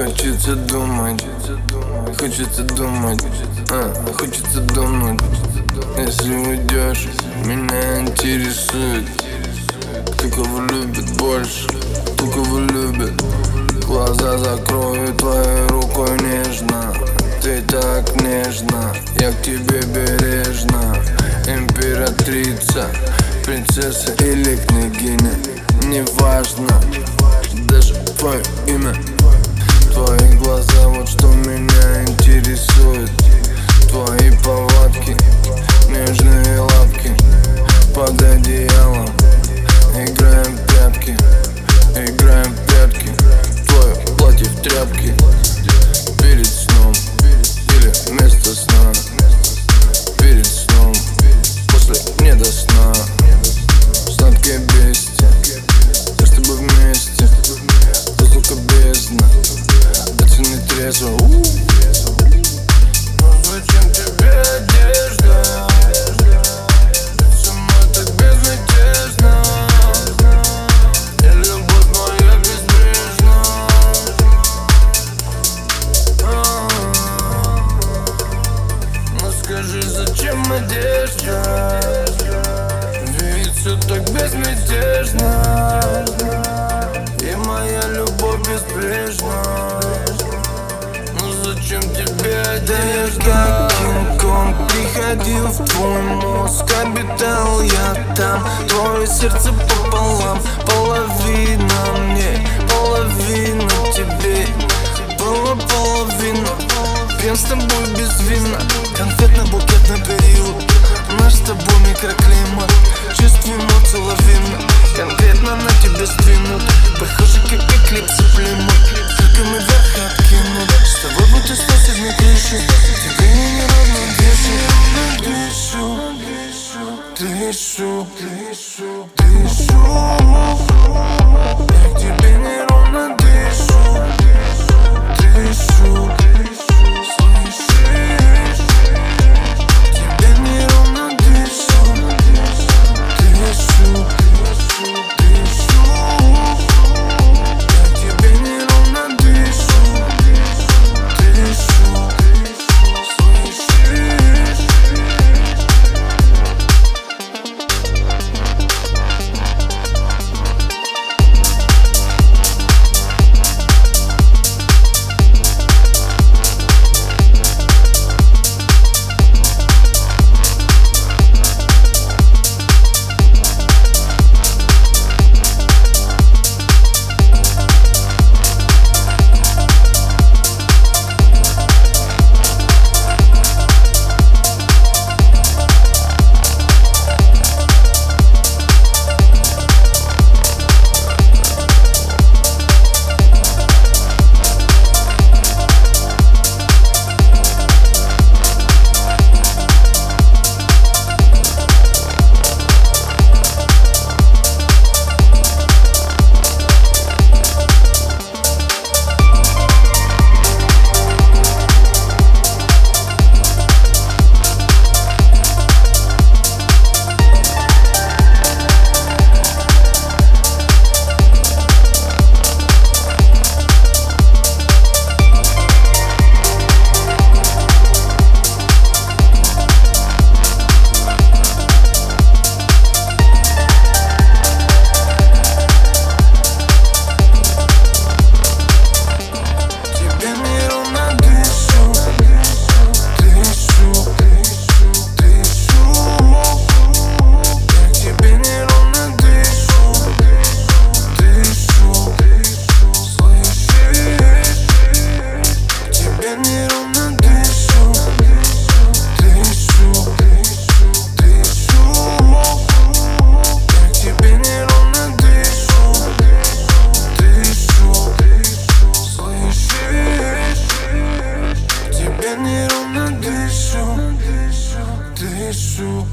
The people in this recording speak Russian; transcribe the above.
Хочется думать Хочется думать а, Хочется думать. Если уйдешь Меня интересует Кто кого любит больше Кто кого любит. Глаза закрою твоей рукой нежно Ты так нежно Я к тебе бережно. Императрица Принцесса или княгиня Неважно Даже твое имя Твои глаза, вот что меня интересует все так безмятежно. И моя любовь безбрежна Ну зачем тебе одежда? Кинг-Конг приходил в твой мозг Обитал я там. Твое сердце пополам Половина мне, половина тебе. Была половина Пьян с тобой без вина Конфетно-букетный период Наш с тобой микроклимат Gesù,